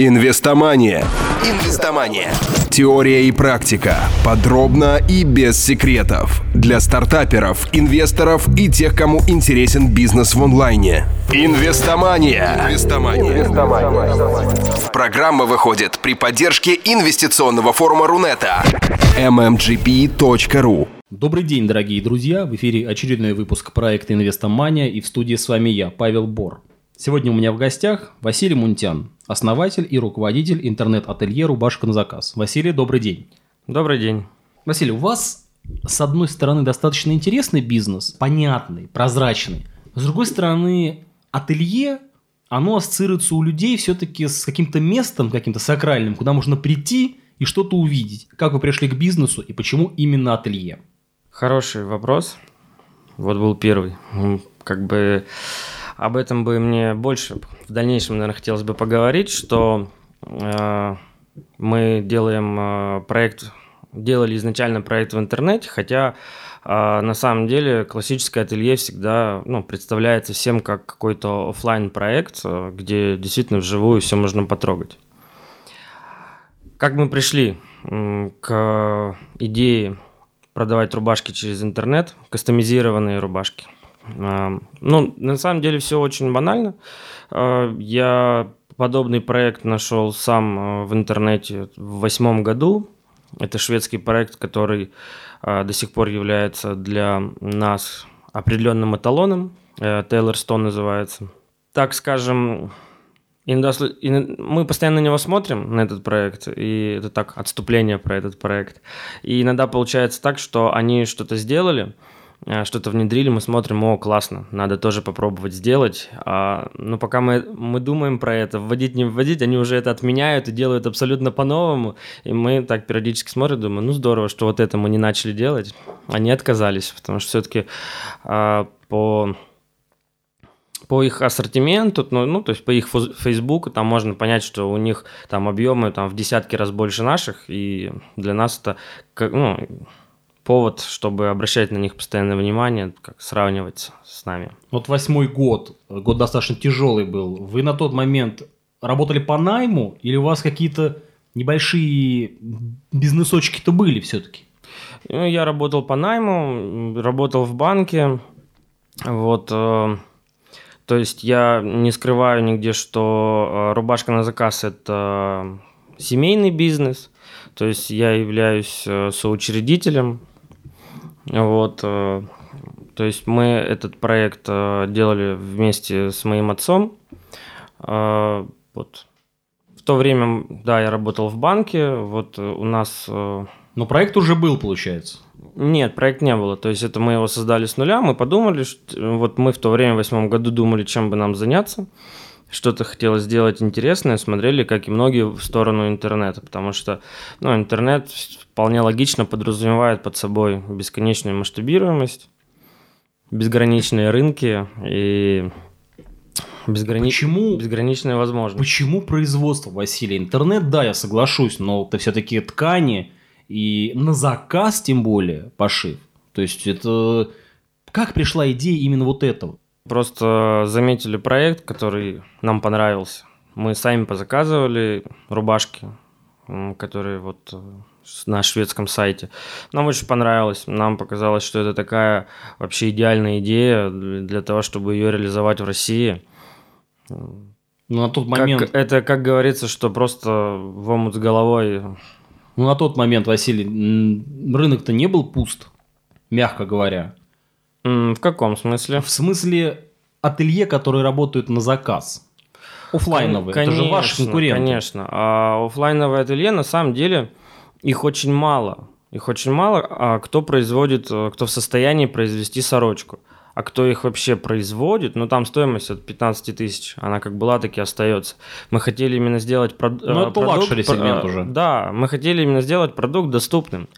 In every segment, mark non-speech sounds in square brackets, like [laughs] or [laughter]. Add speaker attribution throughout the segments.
Speaker 1: Инвестомания. Инвестомания. Теория и практика. Подробно и без секретов. Для стартаперов, инвесторов и тех, кому интересен бизнес в онлайне. Инвестомания. Инвестомания. Инвестомания. Программа выходит при поддержке инвестиционного форума Рунета. mmgp.ru
Speaker 2: Добрый день, дорогие друзья! В эфире очередной выпуск проекта «Инвестомания» и в студии с вами я, Павел Бор. Сегодня у меня в гостях Василий Мунтян, основатель и руководитель интернет-ателье «Рубашка на заказ». Василий, добрый день.
Speaker 3: Добрый день.
Speaker 2: Василий, у вас, с одной стороны, достаточно интересный бизнес, понятный, прозрачный. С другой стороны, ателье, оно ассоциируется у людей все-таки с каким-то местом, каким-то сакральным, куда можно прийти и что-то увидеть. Как вы пришли к бизнесу и почему именно ателье?
Speaker 3: Хороший вопрос. Вот был первый. Как бы об этом бы мне больше в дальнейшем, наверное, хотелось бы поговорить, что э, мы делаем э, проект, делали изначально проект в интернете, хотя э, на самом деле классическое ателье всегда ну, представляется всем как какой-то офлайн проект, э, где действительно вживую все можно потрогать. Как мы пришли э, к идее продавать рубашки через интернет, кастомизированные рубашки – ну, на самом деле все очень банально. А, я подобный проект нашел сам а, в интернете в восьмом году. Это шведский проект, который а, до сих пор является для нас определенным эталоном. Taylor Stone называется. Так скажем, мы постоянно на него смотрим, на этот проект, и это так, отступление про этот проект. И иногда получается так, что они что-то сделали – Э, что-то внедрили, мы смотрим, о, классно, надо тоже попробовать сделать. А, но пока мы, мы думаем про это, вводить, не вводить, они уже это отменяют и делают абсолютно по-новому. И мы так периодически смотрим, думаем, ну здорово, что вот это мы не начали делать. Они отказались, потому что все-таки а, по по их ассортименту, ну, ну, то есть по их Фейсбуку, там можно понять, что у них там объемы там в десятки раз больше наших, и для нас это, ну, повод, чтобы обращать на них постоянное внимание, как сравнивать с нами.
Speaker 2: Вот восьмой год, год достаточно тяжелый был. Вы на тот момент работали по найму или у вас какие-то небольшие бизнесочки-то были все-таки?
Speaker 3: Ну, я работал по найму, работал в банке, вот, э, то есть я не скрываю нигде, что э, рубашка на заказ – это семейный бизнес, то есть я являюсь э, соучредителем вот, э, то есть мы этот проект э, делали вместе с моим отцом. Э, вот. В то время, да, я работал в банке. Вот у нас...
Speaker 2: Но проект уже был, получается?
Speaker 3: Нет, проект не было. То есть это мы его создали с нуля. Мы подумали, что вот мы в то время, в восьмом году, думали, чем бы нам заняться что-то хотелось сделать интересное, смотрели, как и многие, в сторону интернета, потому что ну, интернет вполне логично подразумевает под собой бесконечную масштабируемость, безграничные рынки и безграни...
Speaker 2: почему,
Speaker 3: безграничные возможности.
Speaker 2: Почему производство, Василий? Интернет, да, я соглашусь, но это все-таки ткани и на заказ тем более пошив. То есть это... Как пришла идея именно вот этого?
Speaker 3: Просто заметили проект, который нам понравился. Мы сами позаказывали рубашки, которые вот э, на шведском сайте. Нам очень понравилось. Нам показалось, что это такая вообще идеальная идея для того, чтобы ее реализовать в России.
Speaker 2: Ну, на тот момент...
Speaker 3: Как, это, как говорится, что просто в омут с головой...
Speaker 2: Ну, на тот момент, Василий, рынок-то не был пуст, мягко говоря.
Speaker 3: В каком смысле?
Speaker 2: В смысле ателье, которые работают на заказ. Оффлайновые, конечно, это же ваши конкуренты.
Speaker 3: Конечно, а офлайновые ателье на самом деле их очень мало. Их очень мало, а кто производит, кто в состоянии произвести сорочку. А кто их вообще производит, ну там стоимость от 15 тысяч, она как была, так и остается. Мы хотели именно сделать прод...
Speaker 2: ну, это продукт... luxury сегмент уже.
Speaker 3: Да, мы хотели именно сделать продукт доступным.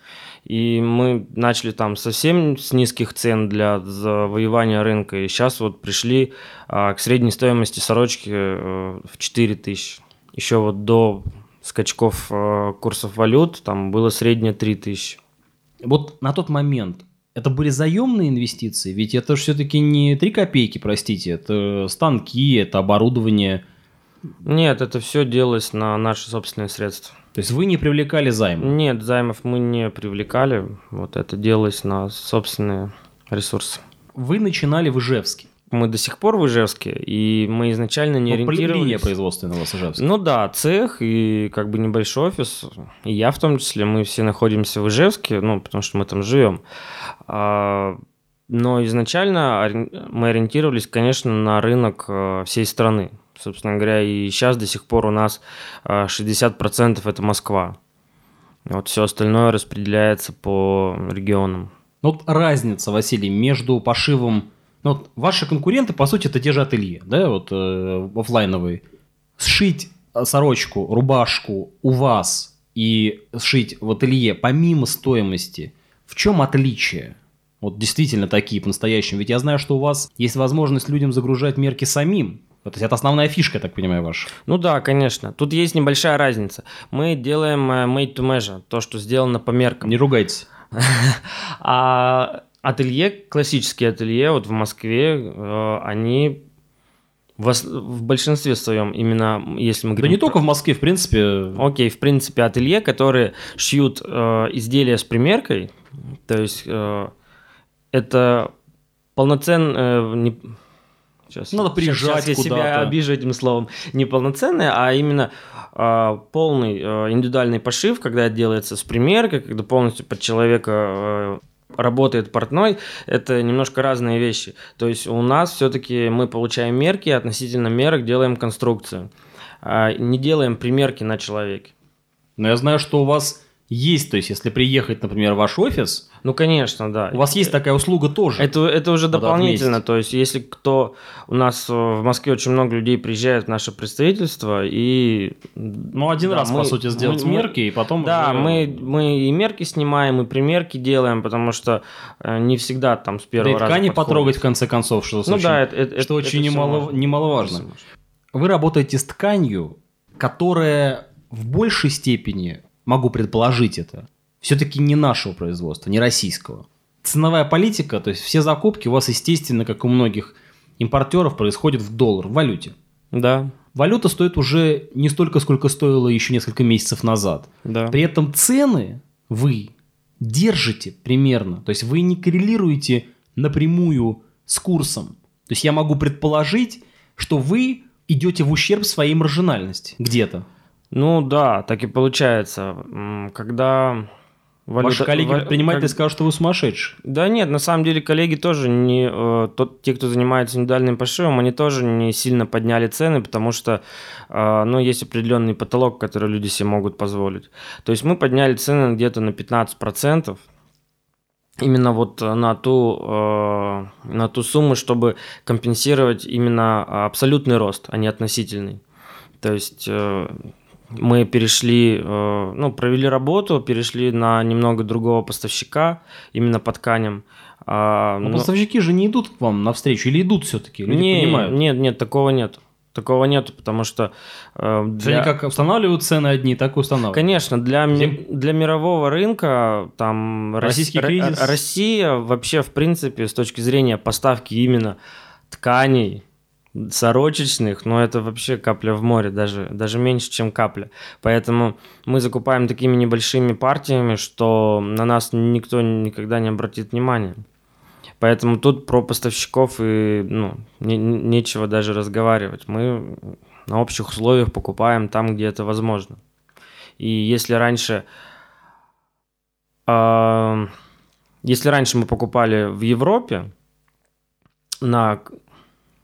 Speaker 3: И мы начали там совсем с низких цен для завоевания рынка. И сейчас вот пришли а, к средней стоимости сорочки а, в 4 тысячи. Еще вот до скачков а, курсов валют там было среднее 3 тысячи.
Speaker 2: Вот на тот момент это были заемные инвестиции, ведь это же все-таки не 3 копейки, простите, это станки, это оборудование.
Speaker 3: Нет, это все делалось на наши собственные средства.
Speaker 2: То есть вы не привлекали займ?
Speaker 3: Нет, займов мы не привлекали. Вот это делалось на собственные ресурсы.
Speaker 2: Вы начинали в Ижевске.
Speaker 3: Мы до сих пор в Ижевске, и мы изначально не
Speaker 2: Ну,
Speaker 3: ориентировались...
Speaker 2: Линия производственного с Ижевска.
Speaker 3: Ну да, цех и как бы небольшой офис, и я в том числе, мы все находимся в Ижевске, ну, потому что мы там живем. А, но изначально мы ориентировались, конечно, на рынок э, всей страны. Собственно говоря, и сейчас до сих пор у нас э, 60% это Москва. Вот все остальное распределяется по регионам.
Speaker 2: Ну, вот разница, Василий, между пошивом... Ну, вот ваши конкуренты, по сути, это те же ателье, да, вот э, оффлайновые. Сшить э, сорочку, рубашку у вас и сшить в ателье помимо стоимости, в чем отличие? Вот действительно такие по-настоящему. Ведь я знаю, что у вас есть возможность людям загружать мерки самим. Вот, то есть это основная фишка, я так понимаю, ваша.
Speaker 3: Ну да, конечно. Тут есть небольшая разница. Мы делаем э, made to measure, то, что сделано по меркам.
Speaker 2: Не ругайтесь. [laughs]
Speaker 3: А ателье, классические ателье, вот в Москве, э, они в, большинстве своем, именно если мы
Speaker 2: Да
Speaker 3: говорим...
Speaker 2: не
Speaker 3: про-
Speaker 2: только в Москве, в принципе.
Speaker 3: Окей, в принципе, ателье, которые шьют э, изделия с примеркой, то есть э, это полноценно... э, не... Сейчас,
Speaker 2: Надо приезжать
Speaker 3: щас я себя обижу этим словом. Не полноценное, а именно э, полный э, индивидуальный пошив, когда делается с примеркой, когда полностью под человека э, работает портной, это немножко разные вещи. То есть у нас все-таки мы получаем мерки, относительно мерок делаем конструкцию. А не делаем примерки на человеке.
Speaker 2: Но я знаю, что у вас есть, то есть если приехать, например, в ваш офис,
Speaker 3: Ну, конечно, да.
Speaker 2: у вас есть такая услуга тоже.
Speaker 3: Это, это уже дополнительно.
Speaker 2: отметить.
Speaker 3: То есть, если кто... У нас э, в Москве очень много людей приезжает в наше представительство, и...
Speaker 2: Ну, один
Speaker 3: Да,
Speaker 2: раз, по
Speaker 3: мы-
Speaker 2: сути, сделать
Speaker 3: мы- мы-
Speaker 2: мерки, и потом
Speaker 3: Да,
Speaker 2: уже-
Speaker 3: мы, мы и мерки снимаем, и примерки делаем, потому что э, не всегда там с
Speaker 2: Да
Speaker 3: первого
Speaker 2: и
Speaker 3: раза
Speaker 2: ткани
Speaker 3: подходит.
Speaker 2: потрогать, в конце концов, что,
Speaker 3: Ну
Speaker 2: очень,
Speaker 3: да, это, это-
Speaker 2: что
Speaker 3: это
Speaker 2: очень
Speaker 3: всё
Speaker 2: немало- немаловажно.
Speaker 3: Это.
Speaker 2: Вы работаете с тканью, которая в большей степени, могу предположить это, все-таки не нашего производства, не российского. Ценовая политика, то есть все закупки у вас, естественно, как у многих импортеров, происходят в доллар, в валюте.
Speaker 3: Да,
Speaker 2: Валюта стоит уже не столько, сколько стоила еще несколько месяцев назад.
Speaker 3: да.
Speaker 2: При этом цены вы держите примерно. То есть вы не коррелируете напрямую с курсом. То есть я могу предположить, что вы идете в ущерб своей маржинальности где-то.
Speaker 3: Ну да, так и получается. Когда...
Speaker 2: Ваши
Speaker 3: валюта-
Speaker 2: коллеги
Speaker 3: ва-
Speaker 2: предприниматели
Speaker 3: как-
Speaker 2: скажут, что вы сумасшедший.
Speaker 3: Да нет, на самом деле коллеги тоже не... э, тот, те, кто занимается индивидуальным пошивом, они тоже не сильно подняли цены, потому что, э, ну, есть определенный потолок, который люди себе могут позволить. То есть мы подняли цены где-то на 15%, именно вот э, на ту, э, на ту сумму, чтобы компенсировать именно абсолютный рост, а не относительный. То есть мы перешли, э, ну, провели работу, перешли на немного другого поставщика, именно по тканям. А,
Speaker 2: Но
Speaker 3: но-
Speaker 2: поставщики же не идут к вам навстречу или идут все-таки? Люди
Speaker 3: не,
Speaker 2: понимают.
Speaker 3: Нет, нет, такого нет. Такого нет, потому что э, для-
Speaker 2: Они как устанавливают цены одни, так и устанавливают.
Speaker 3: Конечно, для, ми- для мирового рынка там Рос-
Speaker 2: Российский
Speaker 3: Ро-
Speaker 2: кризис.
Speaker 3: Россия вообще в принципе с точки зрения поставки именно тканей сорочечных, но это вообще капля в море, даже, даже меньше, чем капля. Поэтому мы закупаем такими небольшими партиями, что на нас никто никогда не обратит внимания. Поэтому тут про поставщиков и ну, не- не- нечего даже разговаривать. Мы на общих условиях покупаем там, где это возможно. И если раньше, а, если раньше мы покупали в Европе на,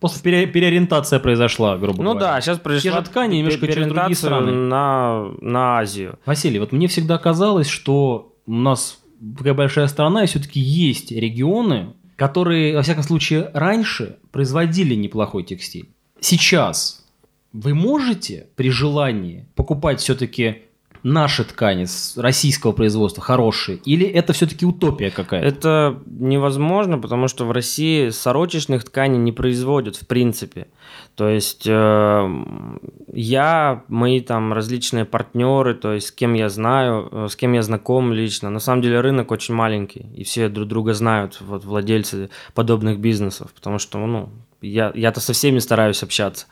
Speaker 2: Просто пере- переориентация произошла, грубо
Speaker 3: ну
Speaker 2: говоря.
Speaker 3: да, сейчас произошла
Speaker 2: же ткани, немножко через другие страны.
Speaker 3: на на Азию.
Speaker 2: Василий, вот мне всегда казалось, что у нас такая большая страна, и все-таки есть регионы, которые, во всяком случае, раньше производили неплохой текстиль. Сейчас вы можете при желании покупать все-таки наши ткани с российского производства хорошие, или это все-таки утопия какая-то?
Speaker 3: Это невозможно, потому что в России сорочечных тканей не производят в принципе. То есть э, я, мои там различные партнеры, то есть с кем я знаю, э, с кем я знаком лично. На самом деле рынок очень маленький, и все друг друга знают, вот владельцы подобных бизнесов, потому что ну я я-то со всеми стараюсь общаться.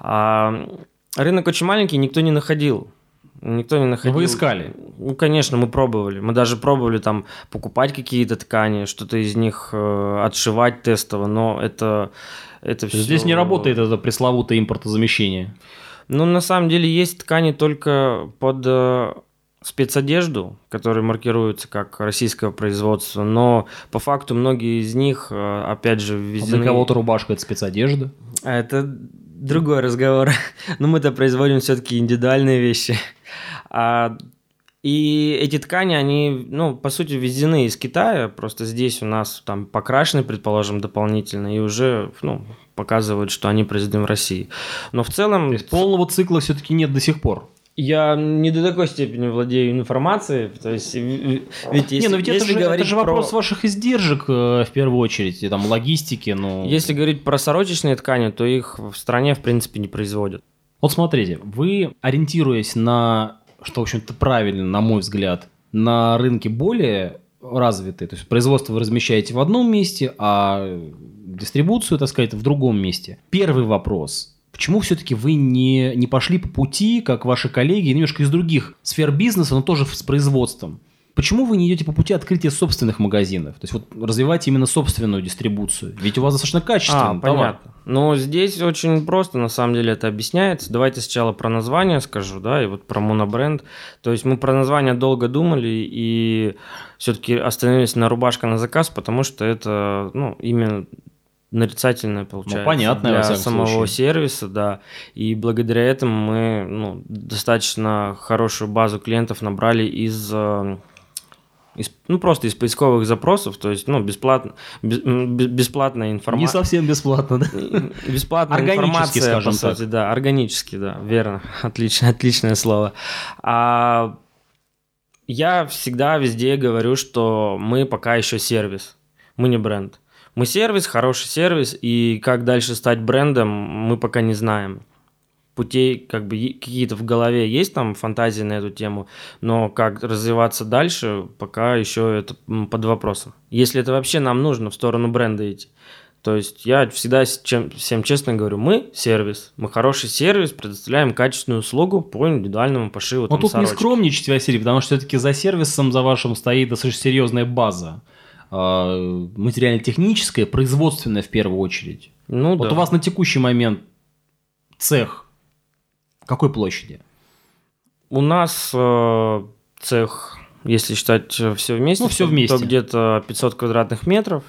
Speaker 3: А, Рынок очень маленький, никто не находил. Никто не находил.
Speaker 2: Вы искали?
Speaker 3: Ну, конечно, мы пробовали. Мы даже пробовали там покупать какие-то ткани, что-то из них э, отшивать тестово, но это, это все...
Speaker 2: Здесь не работает это пресловутое импортозамещение.
Speaker 3: Ну, на самом деле есть ткани только под э, спецодежду, которые маркируются как российского производства, но по факту многие из них, э, опять же, введены...
Speaker 2: А для кого-то рубашка – это спецодежда?
Speaker 3: Это другой разговор. [laughs] Но мы-то производим все-таки индивидуальные вещи. А, и эти ткани, они, ну, по сути, ввезены из Китая, просто здесь у нас там покрашены, предположим, дополнительно, и уже, ну, показывают, что они произведены в России. Но в целом...
Speaker 2: То есть полного цикла все-таки нет до сих пор?
Speaker 3: Я не до такой степени владею информацией, то есть ведь
Speaker 2: если, не, но ведь если это, же, это же вопрос про... ваших издержек э, в первую очередь, и, там логистики, ну.
Speaker 3: Если говорить про сорочечные ткани, то их в стране в принципе не производят.
Speaker 2: Вот смотрите, вы ориентируясь на, что в общем-то правильно, на мой взгляд, на рынке более развитые, то есть производство вы размещаете в одном месте, а дистрибуцию, так сказать, в другом месте. Первый вопрос Почему все-таки вы не, не пошли по пути, как ваши коллеги, немножко из других сфер бизнеса, но тоже с производством? Почему вы не идете по пути открытия собственных магазинов? То есть вот развивать именно собственную дистрибуцию. Ведь у вас достаточно качественно.
Speaker 3: А, понятно. Но здесь очень просто на самом деле это объясняется. Давайте сначала про название скажу, да, и вот про монобренд. То есть мы про название долго думали и все-таки остановились на рубашка на заказ, потому что это, ну, именно нарицательное получается
Speaker 2: ну, понятно,
Speaker 3: для самого случае. сервиса, да. И благодаря этому мы ну, достаточно хорошую базу клиентов набрали из э, из, ну, просто из поисковых запросов, то есть, ну, бесплатно, без, бесплатная информация.
Speaker 2: Не совсем бесплатно, да? [laughs]
Speaker 3: Бесплатная информация, скажем по сути, так. да, органически, да, верно, [laughs] отлично, отличное слово. А я всегда везде говорю, что мы пока еще сервис, мы не бренд. Мы сервис, хороший сервис, и как дальше стать брендом, мы пока не знаем. Путей как бы какие-то в голове есть там фантазии на эту тему, но как развиваться дальше, пока еще это под вопросом. Если это вообще нам нужно в сторону бренда идти. То есть я всегда чем, всем честно говорю, мы сервис, мы хороший сервис, предоставляем качественную услугу по индивидуальному пошиву.
Speaker 2: Но тут сорочки. не скромничать, Василий, потому что все-таки за сервисом, за вашим стоит достаточно серьезная база. А, материально-техническое, производственное в первую очередь. Ну, вот да. у вас на текущий момент цех какой площади?
Speaker 3: У нас э, цех, если считать все вместе,
Speaker 2: ну, все вместе.
Speaker 3: то где-то 500 квадратных метров.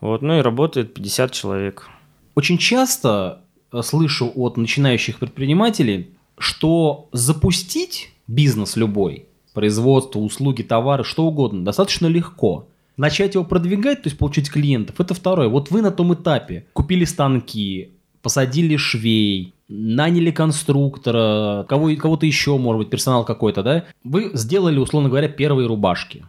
Speaker 3: Вот, ну и работает 50 человек.
Speaker 2: Очень часто э, слышу от начинающих предпринимателей, что запустить бизнес любой, производство, услуги, товары, что угодно, достаточно легко начать его продвигать, то есть получить клиентов, это второе. Вот вы на том этапе купили станки, посадили швей, наняли конструктора, кого, кого-то еще, может быть, персонал какой-то, да? Вы сделали, условно говоря, первые рубашки.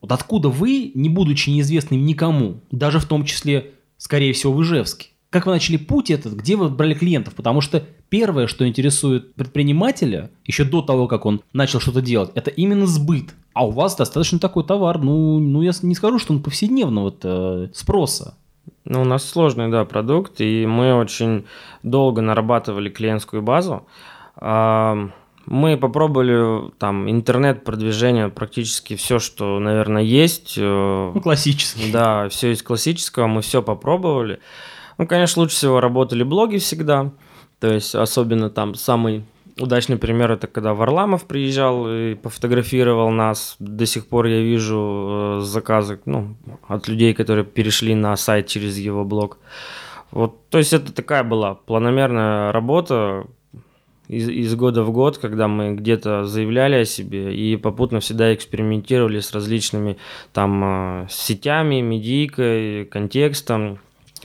Speaker 2: Вот откуда вы, не будучи неизвестным никому, даже в том числе, скорее всего, в Ижевске, как вы начали путь этот, где вы брали клиентов? Потому что первое, что интересует предпринимателя, еще до того, как он начал что-то делать, это именно сбыт. А у вас достаточно такой товар, ну, ну я не скажу, что он повседневного э, спроса.
Speaker 3: Ну, у нас сложный, да, продукт, и мы очень долго нарабатывали клиентскую базу. Мы попробовали там интернет-продвижение, практически все, что, наверное, есть.
Speaker 2: Э, ну, классический.
Speaker 3: Да, все из классического, мы все попробовали. Ну, конечно, лучше всего работали блоги всегда. То есть, особенно там самый удачный пример это когда Варламов приезжал и пофотографировал нас. До сих пор я вижу э, заказы ну, от людей, которые перешли на сайт через его блог. Вот, то есть это такая была планомерная работа из, из года в год, когда мы где-то заявляли о себе и попутно всегда экспериментировали с различными там э, сетями, медийкой, контекстом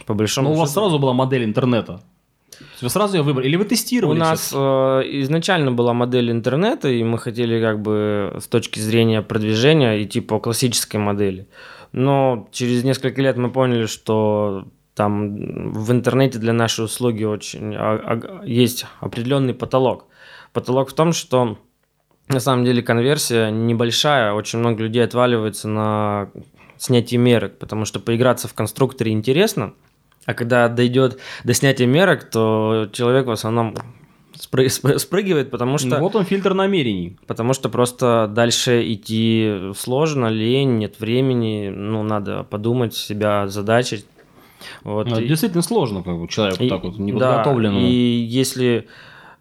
Speaker 3: по большому
Speaker 2: Но у вас сразу была модель интернета. Вы сразу ее выбрали? Или вы тестировали?
Speaker 3: У нас э, изначально была модель интернета, и мы хотели как бы с точки зрения продвижения идти по классической модели. Но через несколько лет мы поняли, что там в интернете для нашей услуги очень а, а, есть определенный потолок. Потолок в том, что на самом деле конверсия небольшая, очень много людей отваливается на снятие мерок, потому что поиграться в конструкторе интересно – а когда дойдет до снятия мерок, то человек в основном спрыгивает, потому что...
Speaker 2: Ну, вот он фильтр намерений.
Speaker 3: Потому что просто дальше идти сложно, лень, нет времени, ну, надо подумать, себя задачить.
Speaker 2: Вот. Ну, действительно сложно, как бы человеку и, так вот неподготовленному.
Speaker 3: Да, и если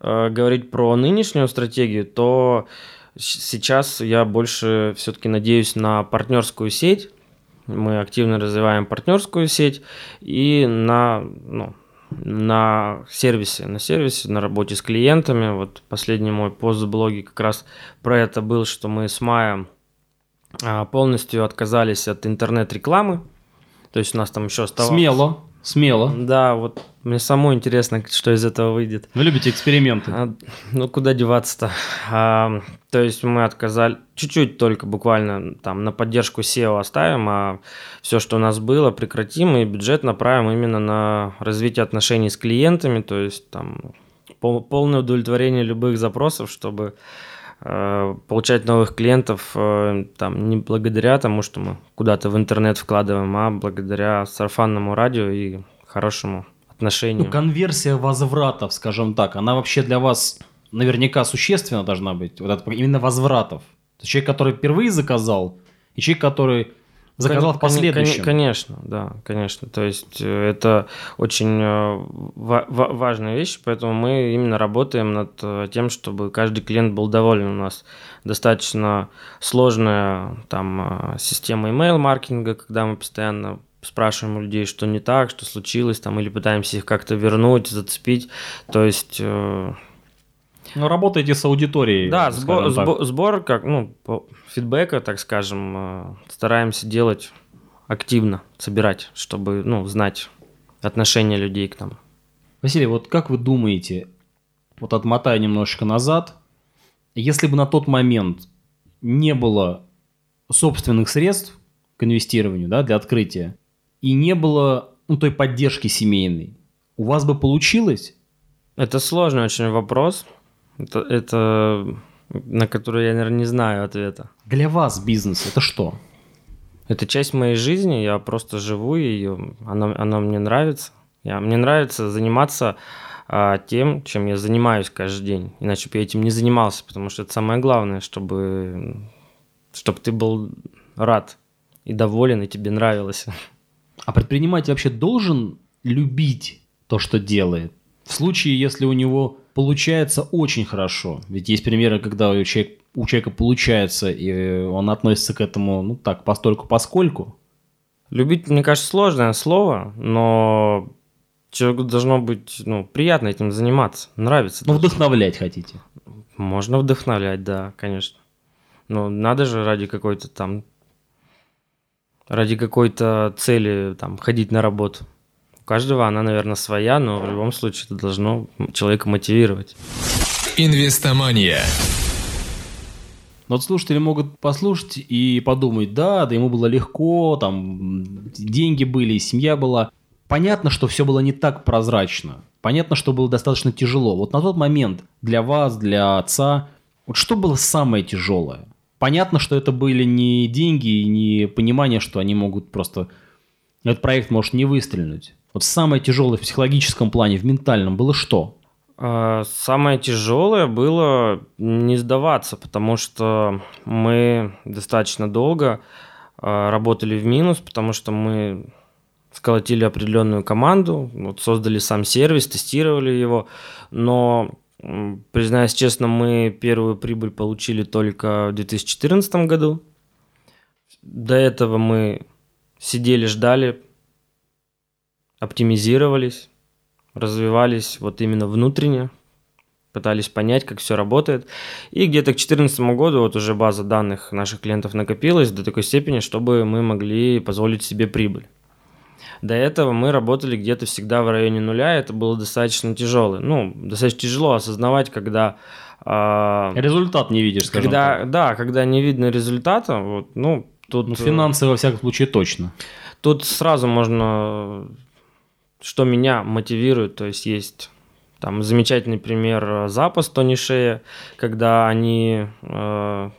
Speaker 3: э, говорить про нынешнюю стратегию, то сейчас я больше все-таки надеюсь на партнерскую сеть. Мы активно развиваем партнерскую сеть и на, ну, на сервисе, на сервисе, на работе с клиентами. Вот последний мой пост в блоге как раз про это был, что мы с мая а, полностью отказались от интернет-рекламы. То есть у нас там еще оставалось...
Speaker 2: Смело, смело.
Speaker 3: Да, вот мне самому интересно, что из этого выйдет.
Speaker 2: Вы любите эксперименты?
Speaker 3: А, ну, куда деваться-то? А, то есть мы отказали, чуть-чуть только буквально там на поддержку SEO оставим, а все, что у нас было, прекратим и бюджет направим именно на развитие отношений с клиентами, то есть там пол, полное удовлетворение любых запросов, чтобы получать новых клиентов э, там не благодаря тому, что мы куда-то в интернет вкладываем, а благодаря сарафанному радио и хорошему отношению.
Speaker 2: Ну, конверсия возвратов, скажем так, она вообще для вас наверняка существенно должна быть, вот это, именно возвратов. Человек, который впервые заказал, и человек, который заказал в последующем.
Speaker 3: Конечно, да, конечно. То есть э, это очень э, важная вещь, поэтому мы именно работаем над э, тем, чтобы каждый клиент был доволен. У нас достаточно сложная там система email-маркетинга, когда мы постоянно спрашиваем у людей, что не так, что случилось, там, или пытаемся их как-то вернуть, зацепить. То есть
Speaker 2: ну, работаете с аудиторией.
Speaker 3: Да, сбор, сбор, сбор как, ну, фидбэка, так скажем, э, стараемся делать активно, собирать, чтобы, ну, знать отношение людей к нам.
Speaker 2: Василий, вот как вы думаете, вот отмотая немножечко назад, если бы на тот момент не было собственных средств к инвестированию, да, для открытия, и не было ну, той поддержки семейной, у вас бы получилось?
Speaker 3: Это сложный очень вопрос. Это, это на который я, наверное, не знаю ответа.
Speaker 2: Для вас бизнес это что?
Speaker 3: Это часть моей жизни, я просто живу ее, она, она мне нравится. Я, мне нравится заниматься а, тем, чем я занимаюсь каждый день. Иначе бы я этим не занимался, потому что это самое главное, чтобы, чтобы ты был рад и доволен, и тебе нравилось.
Speaker 2: А предприниматель вообще должен любить то, что делает? В случае, если у него получается очень хорошо. Ведь есть примеры, когда у человека, у человека получается, и он относится к этому, ну так, постольку поскольку.
Speaker 3: Любить, мне кажется, сложное слово, но человеку должно быть ну, приятно этим заниматься, нравится.
Speaker 2: Ну, вдохновлять хотите.
Speaker 3: Можно вдохновлять, да, конечно. Но надо же ради какой-то там, ради какой-то цели там ходить на работу каждого она, наверное, своя, но в любом случае это должно человека мотивировать.
Speaker 2: Инвестомания. Вот слушатели могут послушать и подумать, да, да ему было легко, там деньги были, семья была. Понятно, что все было не так прозрачно. Понятно, что было достаточно тяжело. Вот на тот момент для вас, для отца, вот что было самое тяжелое? Понятно, что это были не деньги и не понимание, что они могут просто... Этот проект может не выстрелить. Вот самое тяжелое в психологическом плане, в ментальном было что?
Speaker 3: А, самое тяжелое было не сдаваться, потому что мы достаточно долго а, работали в минус, потому что мы сколотили определенную команду, вот создали сам сервис, тестировали его, но признаюсь честно, мы первую прибыль получили только в 2014 году. До этого мы сидели, ждали, оптимизировались, развивались вот именно внутренне, пытались понять, как все работает. И где-то к 2014 году вот уже база данных наших клиентов накопилась до такой степени, чтобы мы могли позволить себе прибыль. До этого мы работали где-то всегда в районе нуля, это было достаточно тяжело. Ну, достаточно тяжело осознавать, когда...
Speaker 2: Э, Результат не видишь,
Speaker 3: скажем когда, так. Да, когда не видно результата, вот, ну,
Speaker 2: тут... Ну, финансы, во всяком случае, точно.
Speaker 3: Тут сразу можно что меня мотивирует, то есть есть там замечательный пример э, запас Тони Шея, когда они э,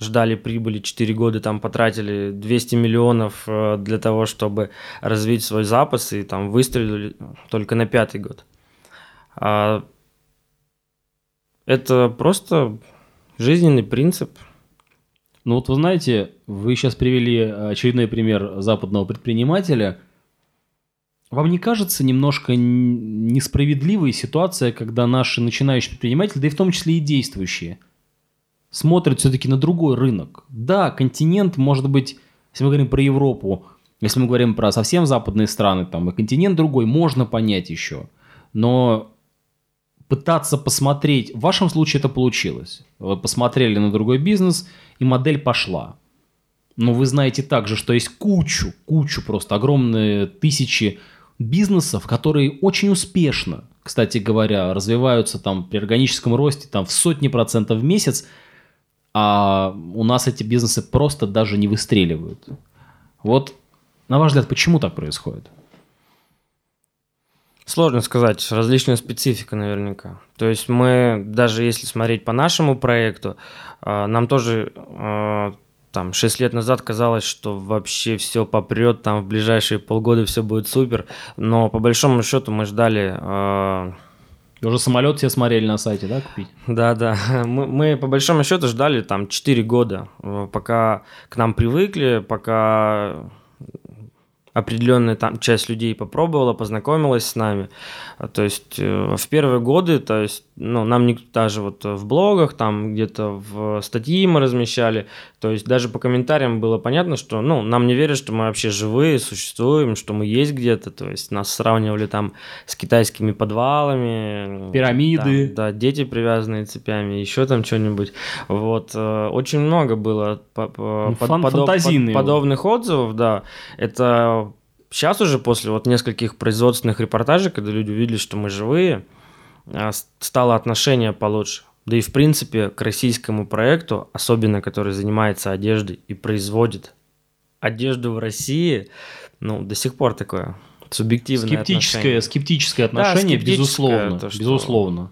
Speaker 3: ждали прибыли 4 года, там потратили 200 миллионов э, для того, чтобы развить свой запас, и там выстрелили только на пятый год. А Это просто жизненный принцип.
Speaker 2: Ну вот вы знаете, вы сейчас привели очередной пример западного предпринимателя. Вам не кажется немножко несправедливой ситуация, когда наши начинающие предприниматели, да и в том числе и действующие, смотрят все-таки на другой рынок? Да, континент, может быть, если мы говорим про Европу, если мы говорим про совсем западные страны, там и континент другой, можно понять еще. Но пытаться посмотреть, в вашем случае это получилось. Вы посмотрели на другой бизнес, и модель пошла. Но вы знаете также, что есть кучу, кучу, просто огромные тысячи бизнесов, которые очень успешно, кстати говоря, развиваются там при органическом росте там в сотни процентов в месяц, а у нас эти бизнесы просто даже не выстреливают. Вот, на ваш взгляд, почему так происходит?
Speaker 3: Сложно сказать, различная специфика наверняка. То есть мы, даже если смотреть по нашему проекту, а, нам тоже а, там 6 лет назад казалось, что вообще все попрет, там в ближайшие полгода все будет супер, но по большому счету мы ждали... Э...
Speaker 2: Уже самолет все смотрели на сайте, да, купить?
Speaker 3: Да, да. [laughs] Мы, мы по большому счету ждали там 4 года, э, пока к нам привыкли, пока определенная там часть людей попробовала, познакомилась с нами. А, то есть э, в первые годы, то есть, ну, нам никто даже вот в блогах, там где-то в статьи мы размещали, то есть даже по комментариям было понятно, что, ну, нам не верят, что мы вообще живые, существуем, что мы есть где-то, то есть нас сравнивали там с китайскими подвалами.
Speaker 2: Пирамиды.
Speaker 3: Там, да, дети привязанные цепями, еще там что-нибудь. Вот, э, очень много было
Speaker 2: ну, Фан, подоб, под,
Speaker 3: подобных отзывов, да. Это сейчас уже после вот нескольких производственных репортажей, когда люди увидели, что мы живые, а, стало отношение получше. Да и в принципе к российскому проекту, особенно который занимается одеждой и производит одежду в России, ну, до сих пор такое субъективное
Speaker 2: скептическое,
Speaker 3: отношение.
Speaker 2: Скептическое отношение, да, безусловно. То, что безусловно.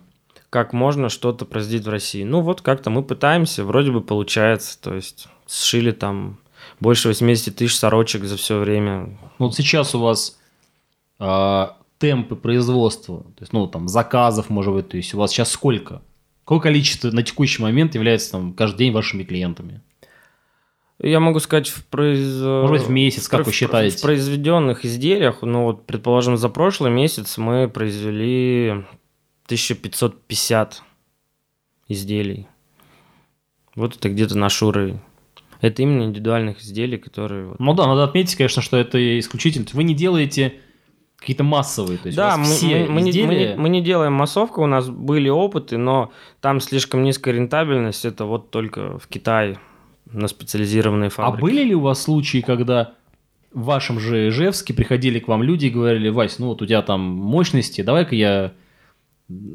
Speaker 3: Как можно что-то производить в России? Ну, вот как-то мы пытаемся, вроде бы получается. То есть сшили там больше 80 тысяч сорочек за все время.
Speaker 2: Ну, вот сейчас у вас э, темпы производства, то есть, ну, там, заказов, может быть, то есть у вас сейчас сколько? Какое количество на текущий момент является там каждый день вашими клиентами?
Speaker 3: Я могу сказать, в произ...
Speaker 2: Может быть, в месяц, как в, вы считаете?
Speaker 3: В произведенных изделиях, ну вот, предположим, за прошлый месяц мы произвели 1550 изделий. Вот это где-то наш уровень. Это именно индивидуальных изделий, которые...
Speaker 2: Ну да, надо отметить, конечно, что это исключительно. Вы не делаете какие-то массовые, то есть
Speaker 3: да, мы, все мы, изделия... мы, не, мы не делаем массовку, у нас были опыты, но там слишком низкая рентабельность, это вот только в Китае на специализированные фабрики.
Speaker 2: А были ли у вас случаи, когда в вашем же Ижевске приходили к вам люди и говорили, Вась, ну вот у тебя там мощности, давай-ка я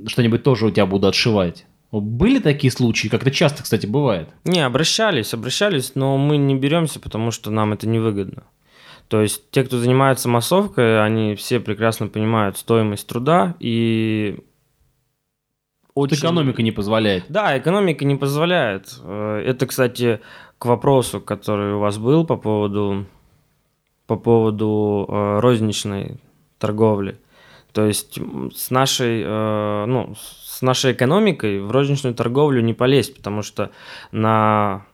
Speaker 2: что-нибудь тоже у тебя буду отшивать? Были такие случаи, как это часто, кстати, бывает?
Speaker 3: Не, обращались, обращались, но мы не беремся, потому что нам это невыгодно. То есть те, кто занимается массовкой, они все прекрасно понимают стоимость труда и
Speaker 2: очень... экономика не позволяет.
Speaker 3: Да, экономика не позволяет. Э, это, кстати, к вопросу, который у вас был по поводу, по поводу э, розничной торговли. То есть с нашей, э, ну, с нашей экономикой в розничную торговлю не полезть, потому что на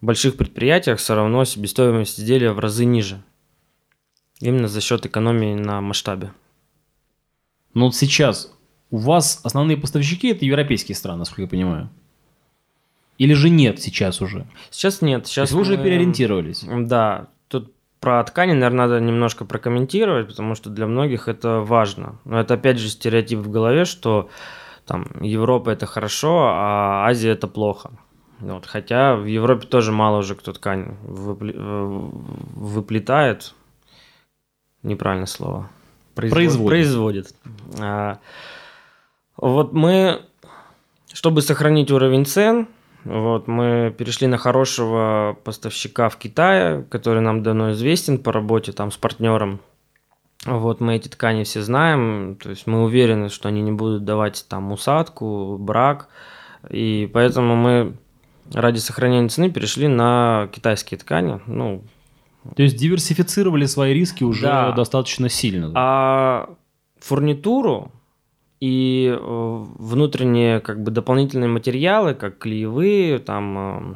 Speaker 3: больших предприятиях все равно себестоимость изделия в разы ниже. Именно за счет экономии на масштабе.
Speaker 2: Но вот сейчас у вас основные поставщики это европейские страны, насколько я понимаю. Или же нет сейчас уже?
Speaker 3: Сейчас нет. Сейчас
Speaker 2: вы уже переориентировались.
Speaker 3: Да. Тут про ткани, наверное, надо немножко прокомментировать, потому что для многих это важно. Но это опять же стереотип в голове, что там Европа это хорошо, а Азия это плохо. Вот, хотя в Европе тоже мало уже кто ткань. Э, выплетает. Неправильное слово.
Speaker 2: Производ... Производит.
Speaker 3: Производит. А, вот мы, чтобы сохранить уровень цен, вот, мы перешли на хорошего поставщика в Китае, который нам давно известен по работе там с партнером. Вот мы эти ткани все знаем, то есть мы уверены, что они не будут давать там усадку, брак, и поэтому мы ради сохранения цены перешли на китайские ткани. Ну,
Speaker 2: То есть диверсифицировали свои риски уже да. достаточно сильно.
Speaker 3: А фурнитуру, и э, внутренние как бы дополнительные материалы, как клеевые, там э,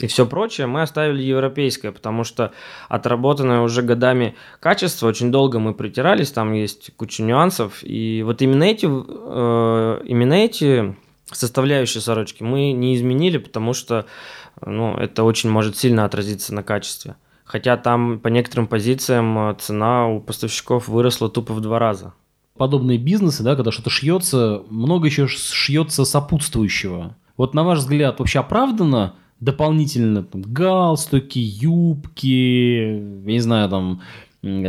Speaker 3: и все прочее, мы оставили европейское, потому что отработанное уже годами качество, очень долго мы притирались, там есть куча нюансов, и вот именно эти, э, именно эти составляющие сорочки мы не изменили, потому что ну, это очень может сильно отразиться на качестве. Хотя там по некоторым позициям цена у поставщиков выросла тупо в два раза
Speaker 2: подобные бизнесы, да, когда что-то шьется, много еще шьется сопутствующего. Вот на ваш взгляд, вообще оправдано дополнительно там, галстуки, юбки, я не знаю, там,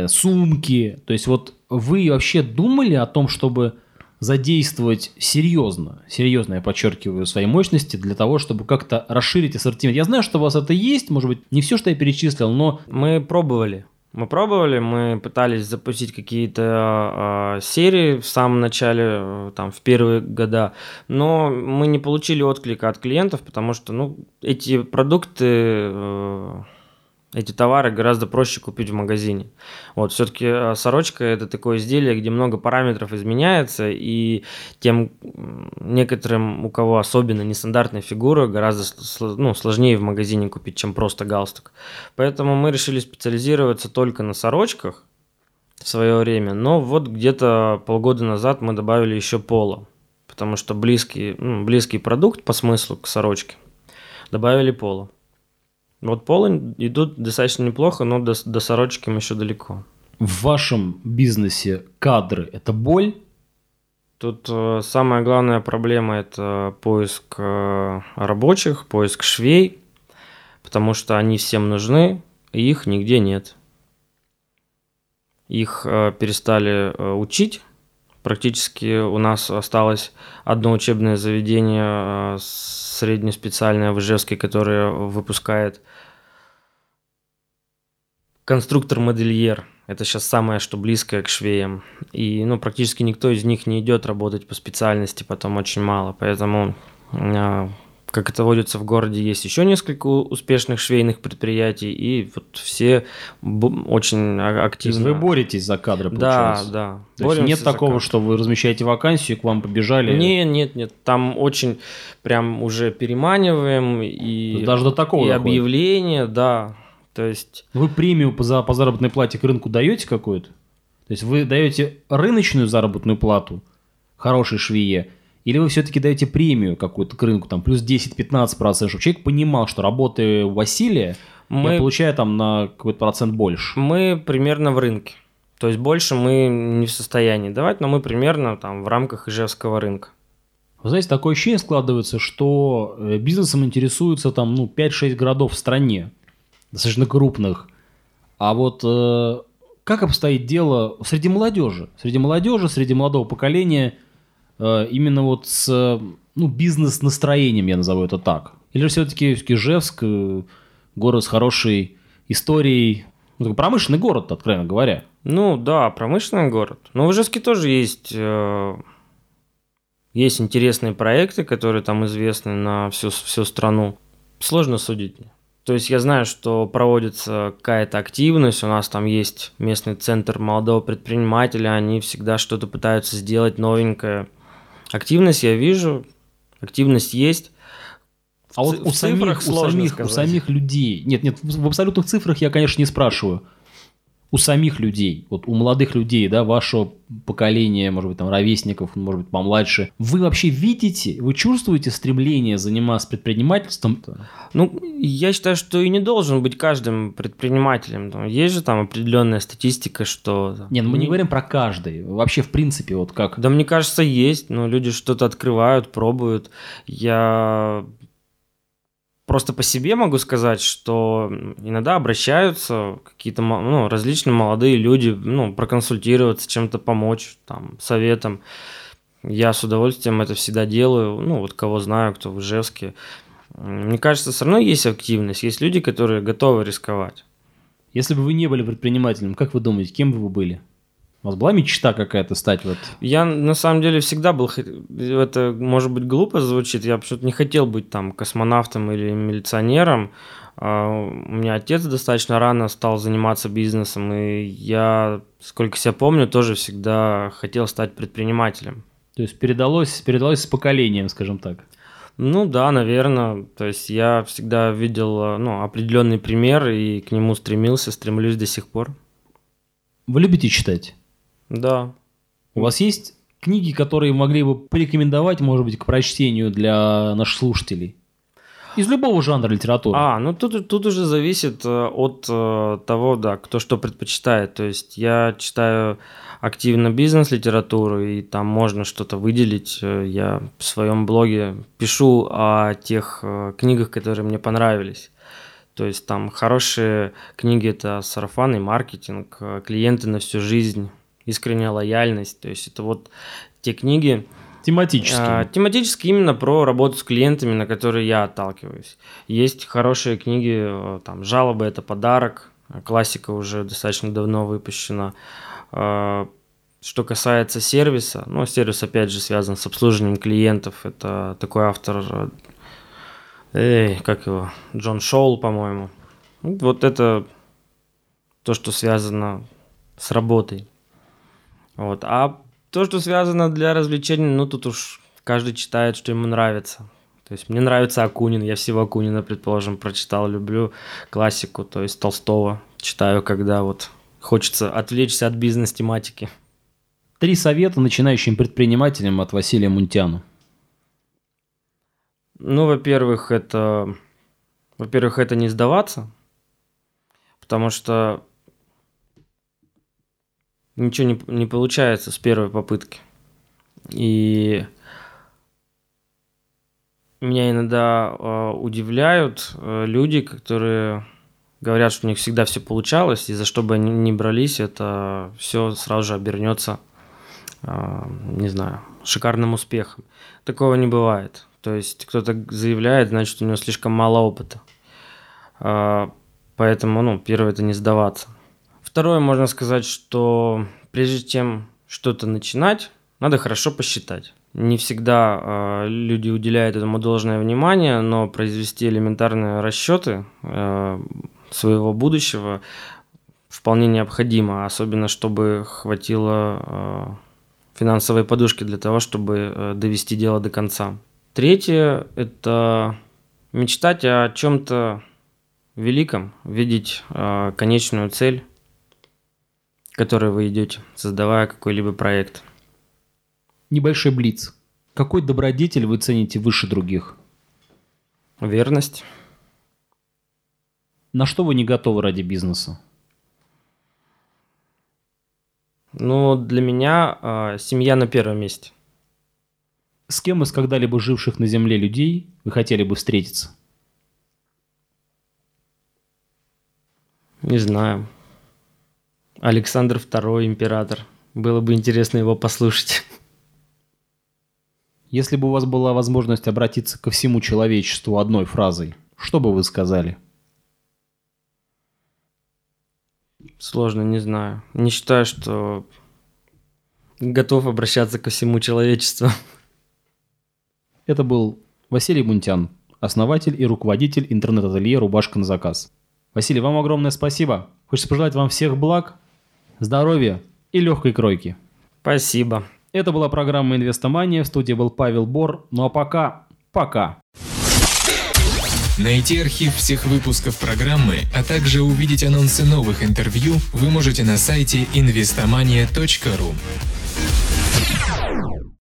Speaker 2: сумки. То есть вот вы вообще думали о том, чтобы задействовать серьезно, серьезно, я подчеркиваю, свои мощности для того, чтобы как-то расширить ассортимент. Я знаю, что у вас это есть, может быть, не все, что я перечислил, но...
Speaker 3: Мы пробовали. Мы пробовали, мы пытались запустить какие-то э, серии в самом начале, э, там, в первые года, но мы не получили отклика от клиентов, потому что, ну, эти продукты... Э, эти товары гораздо проще купить в магазине. Вот, все-таки э, сорочка это такое изделие, где много параметров изменяется, и тем некоторым, у кого особенно нестандартная фигура, гораздо ну, сложнее в магазине купить, чем просто галстук. Поэтому мы решили специализироваться только на сорочках в свое время, но вот где-то полгода назад мы добавили еще поло, потому что близкий, ну, близкий продукт по смыслу к сорочке добавили поло. Вот полы идут достаточно неплохо, но до, до сорочки еще далеко.
Speaker 2: В вашем бизнесе кадры – это боль?
Speaker 3: Тут э, самая главная проблема – это поиск э, рабочих, поиск швей, потому что они всем нужны, и их нигде нет. Их э, перестали э, учить. Практически у нас осталось одно учебное заведение э, среднеспециальное в Ижевске, которое выпускает конструктор-модельер. Это сейчас самое, что близкое к швеям. И ну, практически никто из них не идет работать по специальности, потом очень мало. Поэтому, а, как это водится в городе, есть еще несколько успешных швейных предприятий, и вот все очень активно... То
Speaker 2: есть вы боретесь за кадры,
Speaker 3: получается? Да,
Speaker 2: да. То есть нет такого, что вы размещаете вакансию, и к вам побежали?
Speaker 3: Нет, нет, нет. Там очень прям уже переманиваем, и,
Speaker 2: Даже до такого
Speaker 3: и объявления, да. То есть...
Speaker 2: Вы премию за, по заработной плате к рынку даете какую-то? То есть вы даете рыночную заработную плату хорошей швее, или вы все-таки даете премию какую-то к рынку, там плюс 10-15%, чтобы человек понимал, что работая у Василия, мы... я получаю там на какой-то процент больше?
Speaker 3: Мы примерно в рынке. То есть больше мы не в состоянии давать, но мы примерно там в рамках Ижевского рынка.
Speaker 2: Вы знаете, такое ощущение складывается, что э, бизнесом интересуются там ну, 5-6 городов в стране достаточно крупных. А вот э, как обстоит дело среди молодежи? Среди молодежи, среди молодого поколения, именно вот с ну, бизнес-настроением, я назову это так. Или все-таки Ижевск, э, город с хорошей историей, ну, такой промышленный город, откровенно говоря.
Speaker 3: Ну да, промышленный город. Но в Ижевске тоже есть, э, есть интересные проекты, которые там известны на всю, всю страну. Сложно судить. То есть я знаю, что проводится какая-то активность, у нас там есть местный центр молодого предпринимателя, они всегда что-то пытаются сделать новенькое. Активность я вижу, активность есть.
Speaker 2: А вот у самих, у, самих, у самих людей, нет, нет, в абсолютных цифрах я, конечно, не спрашиваю у самих людей, вот у молодых людей, да, вашего поколения, может быть, там, ровесников, может быть, помладше, вы вообще видите, вы чувствуете стремление заниматься предпринимательством?
Speaker 3: Ну, я считаю, что и не должен быть каждым предпринимателем. Есть же там определенная статистика, что...
Speaker 2: Не, ну мы не, не говорим про каждый. Вообще, в принципе, вот как...
Speaker 3: Да мне кажется, есть. Но люди что-то открывают, пробуют. Я просто по себе могу сказать, что иногда обращаются какие-то ну, различные молодые люди, ну, проконсультироваться, чем-то помочь, там, советом. Я с удовольствием это всегда делаю, ну, вот кого знаю, кто в Ижевске. Мне кажется, все равно есть активность, есть люди, которые готовы рисковать.
Speaker 2: Если бы вы не были предпринимателем, как вы думаете, кем бы вы были? У вас была мечта какая-то стать вот?
Speaker 3: Я на самом деле всегда был, это может быть глупо звучит, я почему-то не хотел быть там космонавтом или милиционером. А, у меня отец достаточно рано стал заниматься бизнесом, и я, сколько себя помню, тоже всегда хотел стать предпринимателем.
Speaker 2: То есть передалось, передалось с поколением, скажем так.
Speaker 3: Ну да, наверное. То есть я всегда видел ну, определенный пример и к нему стремился, стремлюсь до сих пор.
Speaker 2: Вы любите читать?
Speaker 3: Да.
Speaker 2: У вас есть книги, которые могли бы порекомендовать, может быть, к прочтению для наших слушателей? Из любого жанра литературы.
Speaker 3: А, ну тут, тут уже зависит э, от э, того, да, кто что предпочитает. То есть я читаю активно бизнес-литературу, и там можно что-то выделить. Э, я в своем блоге пишу о тех книгах, которые мне понравились. То есть там хорошие книги – это сарафанный маркетинг, клиенты на всю жизнь, искренняя лояльность. То есть это вот те книги,
Speaker 2: Тематически. А,
Speaker 3: тематически именно про работу с клиентами, на которые я отталкиваюсь. Есть хорошие книги, э, там «Жалобы – это подарок», классика уже достаточно давно выпущена. А, что касается сервиса, ну, сервис, опять же, связан с обслуживанием клиентов. Это такой автор, эй, как его, Джон Шоул, по-моему. Вот это то, что связано с работой. Вот. А то, что связано для развлечений, ну тут уж каждый читает, что ему нравится. То есть мне нравится Акунин, я всего Акунина, предположим, прочитал, люблю классику, то есть Толстого читаю, когда вот хочется отвлечься от бизнес-тематики.
Speaker 2: Три совета начинающим предпринимателям от Василия Мунтяну.
Speaker 3: Ну, во-первых, это... Во-первых, это не сдаваться, потому что ничего не, не получается с первой попытки. И меня иногда э, удивляют э, люди, которые говорят, что у них всегда все получалось, и за что бы они ни брались, это все сразу же обернется, э, не знаю, шикарным успехом. Такого не бывает. То есть кто-то заявляет, значит, у него слишком мало опыта. Э, поэтому, ну, первое это не сдаваться. Второе, можно сказать, что прежде чем что-то начинать, надо хорошо посчитать. Не всегда э, люди уделяют этому должное внимание, но произвести элементарные расчеты э, своего будущего вполне необходимо, особенно чтобы хватило э, финансовой подушки для того, чтобы э, довести дело до конца. Третье – это мечтать о чем-то великом, видеть э, конечную цель которой вы идете, создавая какой-либо проект.
Speaker 2: Небольшой блиц. Какой добродетель вы цените выше других?
Speaker 3: Верность.
Speaker 2: На что вы не готовы ради бизнеса?
Speaker 3: Ну, для меня э, семья на первом месте.
Speaker 2: С кем из когда-либо живших на Земле людей вы хотели бы встретиться?
Speaker 3: Не знаю. Александр II, император. Было бы интересно его послушать.
Speaker 2: Если бы у вас была возможность обратиться ко всему человечеству одной фразой, что бы вы сказали?
Speaker 3: Сложно, не знаю. Не считаю, что готов обращаться ко всему человечеству.
Speaker 2: Это был Василий Мунтян, основатель и руководитель интернет-ателье «Рубашка на заказ». Василий, вам огромное спасибо. Хочется пожелать вам всех благ, здоровья и легкой кройки.
Speaker 3: Спасибо.
Speaker 2: Это была программа «Инвестомания». В студии был Павел Бор. Ну а пока, пока.
Speaker 1: Найти архив всех выпусков программы, а также увидеть анонсы новых интервью вы можете на сайте investomania.ru.